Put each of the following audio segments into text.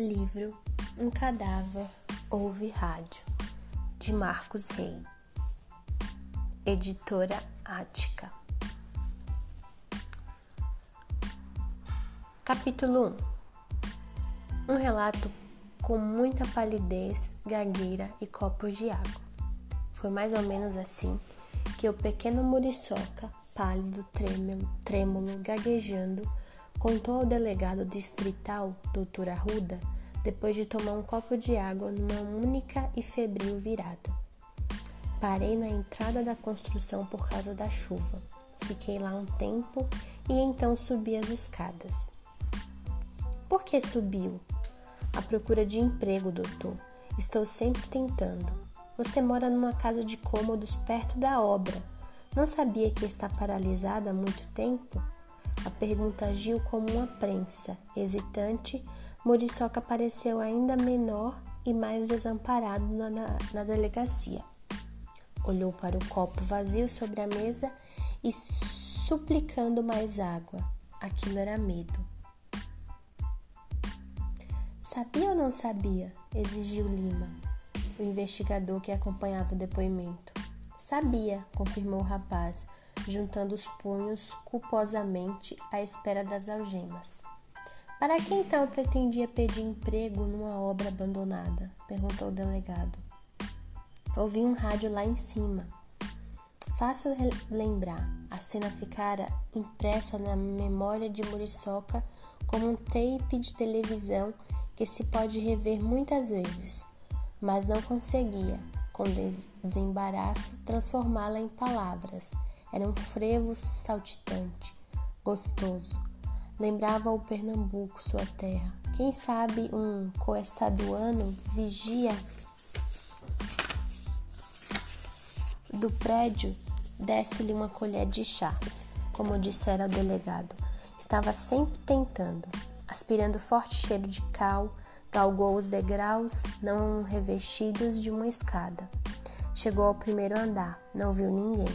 Livro Um Cadáver Ouve Rádio, de Marcos Rey, Editora Ática. Capítulo 1 Um relato com muita palidez, gagueira e copos de água. Foi mais ou menos assim que o pequeno Muriçoca, pálido, trêmulo, trêmulo gaguejando, contou ao delegado distrital, doutor Arruda, depois de tomar um copo de água numa única e febril virada. Parei na entrada da construção por causa da chuva. Fiquei lá um tempo e então subi as escadas. Por que subiu? À procura de emprego, doutor. Estou sempre tentando. Você mora numa casa de cômodos perto da obra. Não sabia que está paralisada há muito tempo? A pergunta agiu como uma prensa. Hesitante, Muriçoca pareceu ainda menor e mais desamparado na, na, na delegacia. Olhou para o copo vazio sobre a mesa e suplicando mais água. Aquilo era medo. Sabia ou não sabia? exigiu Lima, o investigador que acompanhava o depoimento. Sabia, confirmou o rapaz juntando os punhos culposamente à espera das algemas. Para que então pretendia pedir emprego numa obra abandonada? perguntou o delegado. Ouvi um rádio lá em cima. Fácil lembrar, a cena ficara impressa na memória de Muriçoca como um tape de televisão que se pode rever muitas vezes, mas não conseguia, com desembaraço, transformá-la em palavras era um frevo saltitante, gostoso. Lembrava o Pernambuco, sua terra. Quem sabe um coestaduano vigia do prédio desse-lhe uma colher de chá, como dissera o delegado. Estava sempre tentando, aspirando forte cheiro de cal, galgou os degraus não revestidos de uma escada. Chegou ao primeiro andar, não viu ninguém.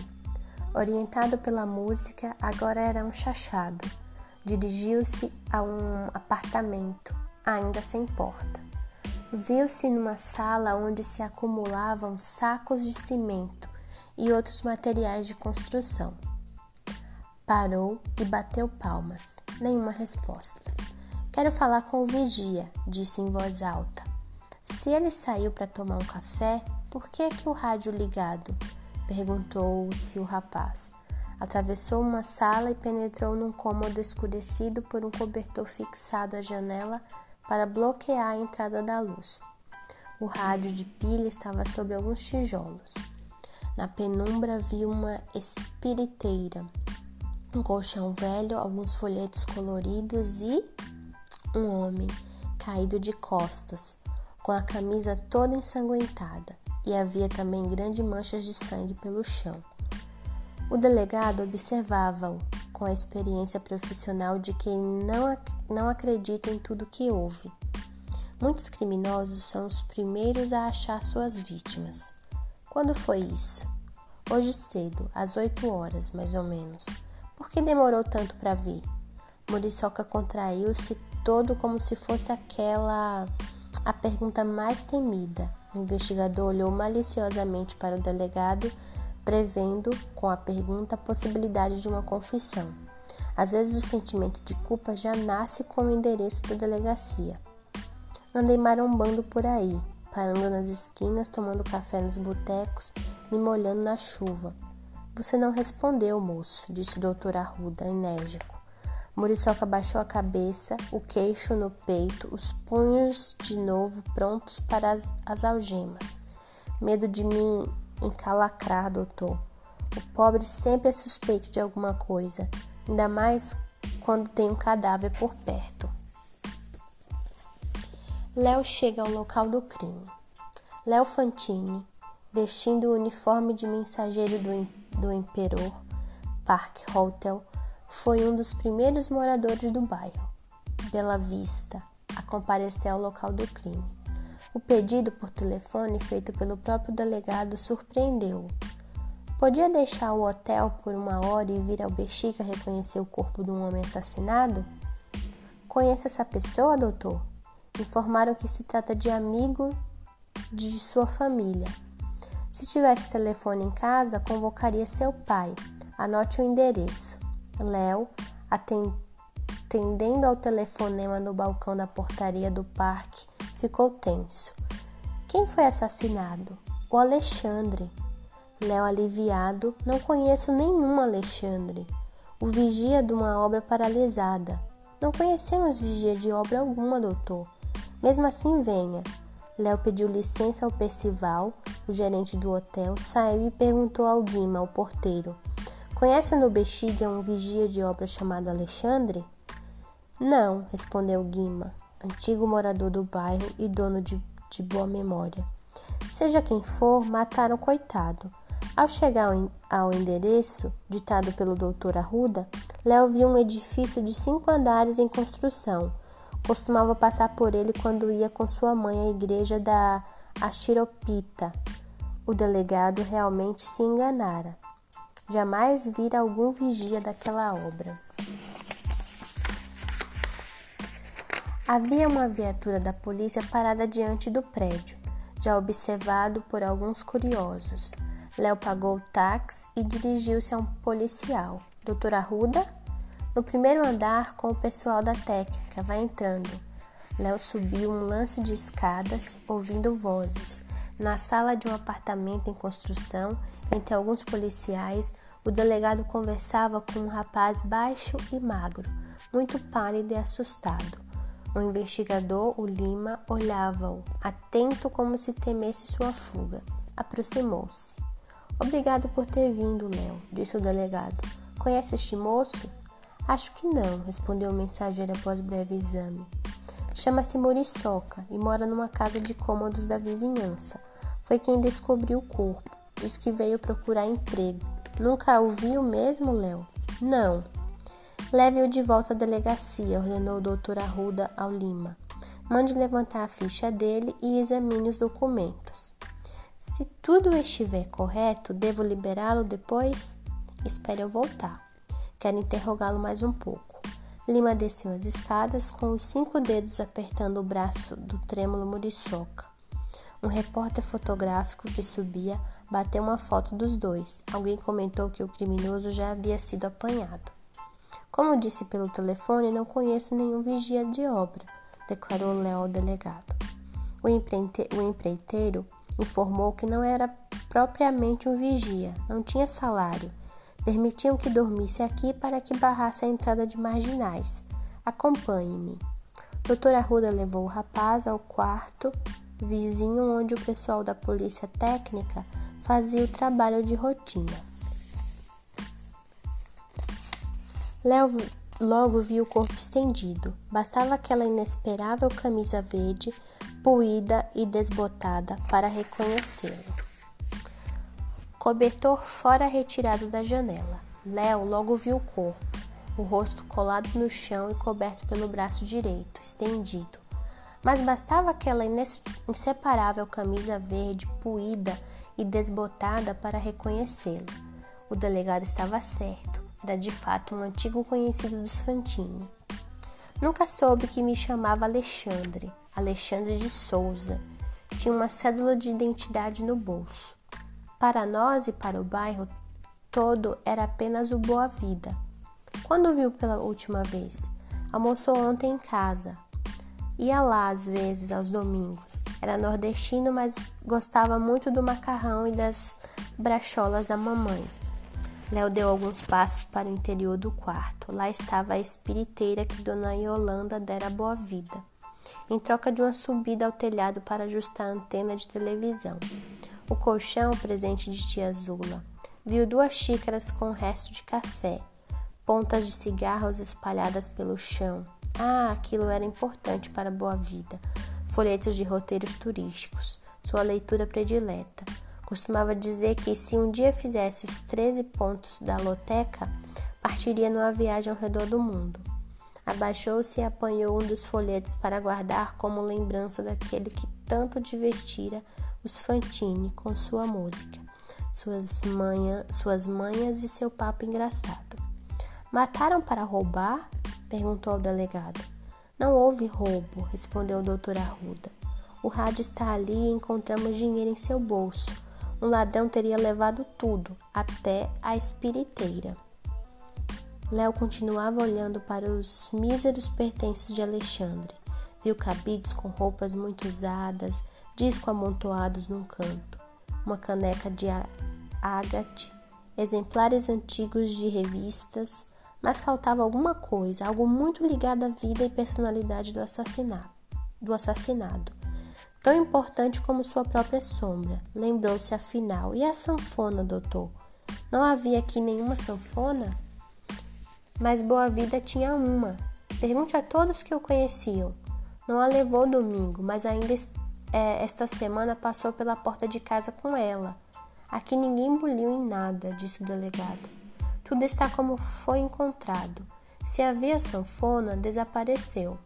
Orientado pela música, agora era um chachado. Dirigiu-se a um apartamento, ainda sem porta. Viu-se numa sala onde se acumulavam sacos de cimento e outros materiais de construção. Parou e bateu palmas. Nenhuma resposta. Quero falar com o vigia, disse em voz alta. Se ele saiu para tomar um café, por que, que o rádio ligado? perguntou-se o rapaz. Atravessou uma sala e penetrou num cômodo escurecido por um cobertor fixado à janela para bloquear a entrada da luz. O rádio de pilha estava sobre alguns tijolos. Na penumbra viu uma espiriteira, um colchão velho, alguns folhetos coloridos e um homem caído de costas, com a camisa toda ensanguentada e havia também grandes manchas de sangue pelo chão. O delegado observava-o com a experiência profissional de quem não, não acredita em tudo que ouve. Muitos criminosos são os primeiros a achar suas vítimas. Quando foi isso? Hoje cedo, às oito horas, mais ou menos. Por que demorou tanto para vir? Muriçoca contraiu-se todo como se fosse aquela a pergunta mais temida. O investigador olhou maliciosamente para o delegado, prevendo com a pergunta a possibilidade de uma confissão. Às vezes o sentimento de culpa já nasce com o endereço da delegacia. Andei marombando por aí, parando nas esquinas, tomando café nos botecos, me molhando na chuva. Você não respondeu, moço, disse o doutor Arruda, enérgico. Muriçoca baixou a cabeça, o queixo no peito, os punhos de novo prontos para as, as algemas. Medo de me encalacrar, doutor. O pobre sempre é suspeito de alguma coisa, ainda mais quando tem um cadáver por perto. Léo chega ao local do crime. Léo Fantini, vestindo o uniforme de mensageiro do, do Imperor Park Hotel, foi um dos primeiros moradores do bairro, Bela Vista, a comparecer ao local do crime. O pedido por telefone feito pelo próprio delegado surpreendeu-o. Podia deixar o hotel por uma hora e vir ao Bexiga reconhecer o corpo de um homem assassinado? Conhece essa pessoa, doutor? Informaram que se trata de amigo de sua família. Se tivesse telefone em casa, convocaria seu pai. Anote o endereço. Léo, atendendo ao telefonema no balcão da portaria do parque, ficou tenso. Quem foi assassinado? O Alexandre. Léo aliviado, não conheço nenhum Alexandre. O vigia de uma obra paralisada. Não conhecemos vigia de obra alguma, doutor. Mesmo assim, venha. Léo pediu licença ao Percival, o gerente do hotel, saiu e perguntou ao Guima, o porteiro: Conhece no Bexiga um vigia de obra chamado Alexandre? Não, respondeu Guima, antigo morador do bairro e dono de, de boa memória. Seja quem for, mataram o coitado. Ao chegar ao endereço ditado pelo doutor Arruda, Léo viu um edifício de cinco andares em construção. Costumava passar por ele quando ia com sua mãe à igreja da Achiropita. O delegado realmente se enganara. Jamais vira algum vigia daquela obra. Havia uma viatura da polícia parada diante do prédio, já observado por alguns curiosos. Léo pagou o táxi e dirigiu-se a um policial. Doutor Arruda? No primeiro andar, com o pessoal da técnica, vai entrando. Léo subiu um lance de escadas, ouvindo vozes. Na sala de um apartamento em construção, entre alguns policiais, o delegado conversava com um rapaz baixo e magro, muito pálido e assustado. O investigador, o Lima, olhava-o, atento como se temesse sua fuga. Aproximou-se. Obrigado por ter vindo, Léo, disse o delegado. Conhece este moço? Acho que não, respondeu o mensageiro após breve exame. Chama-se Moriçoca e mora numa casa de cômodos da vizinhança. Foi quem descobriu o corpo. Diz que veio procurar emprego. Nunca o viu mesmo, Léo? Não. Leve-o de volta à delegacia, ordenou o doutor Arruda ao Lima. Mande levantar a ficha dele e examine os documentos. Se tudo estiver correto, devo liberá-lo depois? Espere eu voltar. Quero interrogá-lo mais um pouco. Lima desceu as escadas com os cinco dedos apertando o braço do trêmulo muriçoca. Um repórter fotográfico que subia bateu uma foto dos dois. Alguém comentou que o criminoso já havia sido apanhado. Como disse pelo telefone, não conheço nenhum vigia de obra, declarou Léo ao delegado. O empreiteiro informou que não era propriamente um vigia, não tinha salário. Permitiam que dormisse aqui para que barrasse a entrada de marginais. Acompanhe-me. Doutora Arruda levou o rapaz ao quarto vizinho onde o pessoal da polícia técnica fazia o trabalho de rotina. Léo logo viu o corpo estendido. Bastava aquela inesperável camisa verde puída e desbotada para reconhecê-lo. Cobertor fora retirado da janela. Léo logo viu o corpo, o rosto colado no chão e coberto pelo braço direito, estendido. Mas bastava aquela inseparável camisa verde puída e desbotada para reconhecê-lo. O delegado estava certo, era de fato um antigo conhecido dos Fantini. Nunca soube que me chamava Alexandre, Alexandre de Souza. Tinha uma cédula de identidade no bolso. Para nós e para o bairro todo era apenas o Boa Vida. Quando viu pela última vez? Almoçou ontem em casa. Ia lá às vezes aos domingos. Era nordestino, mas gostava muito do macarrão e das bracholas da mamãe. Léo deu alguns passos para o interior do quarto. Lá estava a espiriteira que Dona Yolanda dera boa vida em troca de uma subida ao telhado para ajustar a antena de televisão. O colchão, presente de tia Zula, viu duas xícaras com o resto de café, pontas de cigarros espalhadas pelo chão. Ah, aquilo era importante para Boa Vida. Folhetos de roteiros turísticos, sua leitura predileta. Costumava dizer que se um dia fizesse os 13 pontos da loteca, partiria numa viagem ao redor do mundo. Abaixou-se e apanhou um dos folhetos para guardar como lembrança daquele que tanto divertira os Fantini com sua música, suas, manha, suas manhas e seu papo engraçado. Mataram para roubar? perguntou ao delegado. Não houve roubo, respondeu o doutor Arruda. O rádio está ali e encontramos dinheiro em seu bolso. Um ladrão teria levado tudo, até a espiriteira. Léo continuava olhando para os míseros pertences de Alexandre. Viu cabides com roupas muito usadas, disco amontoados num canto, uma caneca de ágate, exemplares antigos de revistas, mas faltava alguma coisa, algo muito ligado à vida e personalidade do assassinado. Do assassinado. Tão importante como sua própria sombra. Lembrou-se afinal. E a sanfona, doutor? Não havia aqui nenhuma sanfona? Mas Boa Vida tinha uma. Pergunte a todos que o conheciam. Não a levou domingo, mas ainda é, esta semana passou pela porta de casa com ela. Aqui ninguém buliu em nada, disse o delegado. Tudo está como foi encontrado. Se havia sanfona, desapareceu.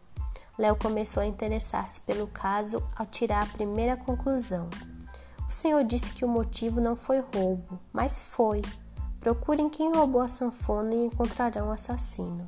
Léo começou a interessar-se pelo caso ao tirar a primeira conclusão. O senhor disse que o motivo não foi roubo, mas foi. Procurem quem roubou a sanfona e encontrarão o assassino.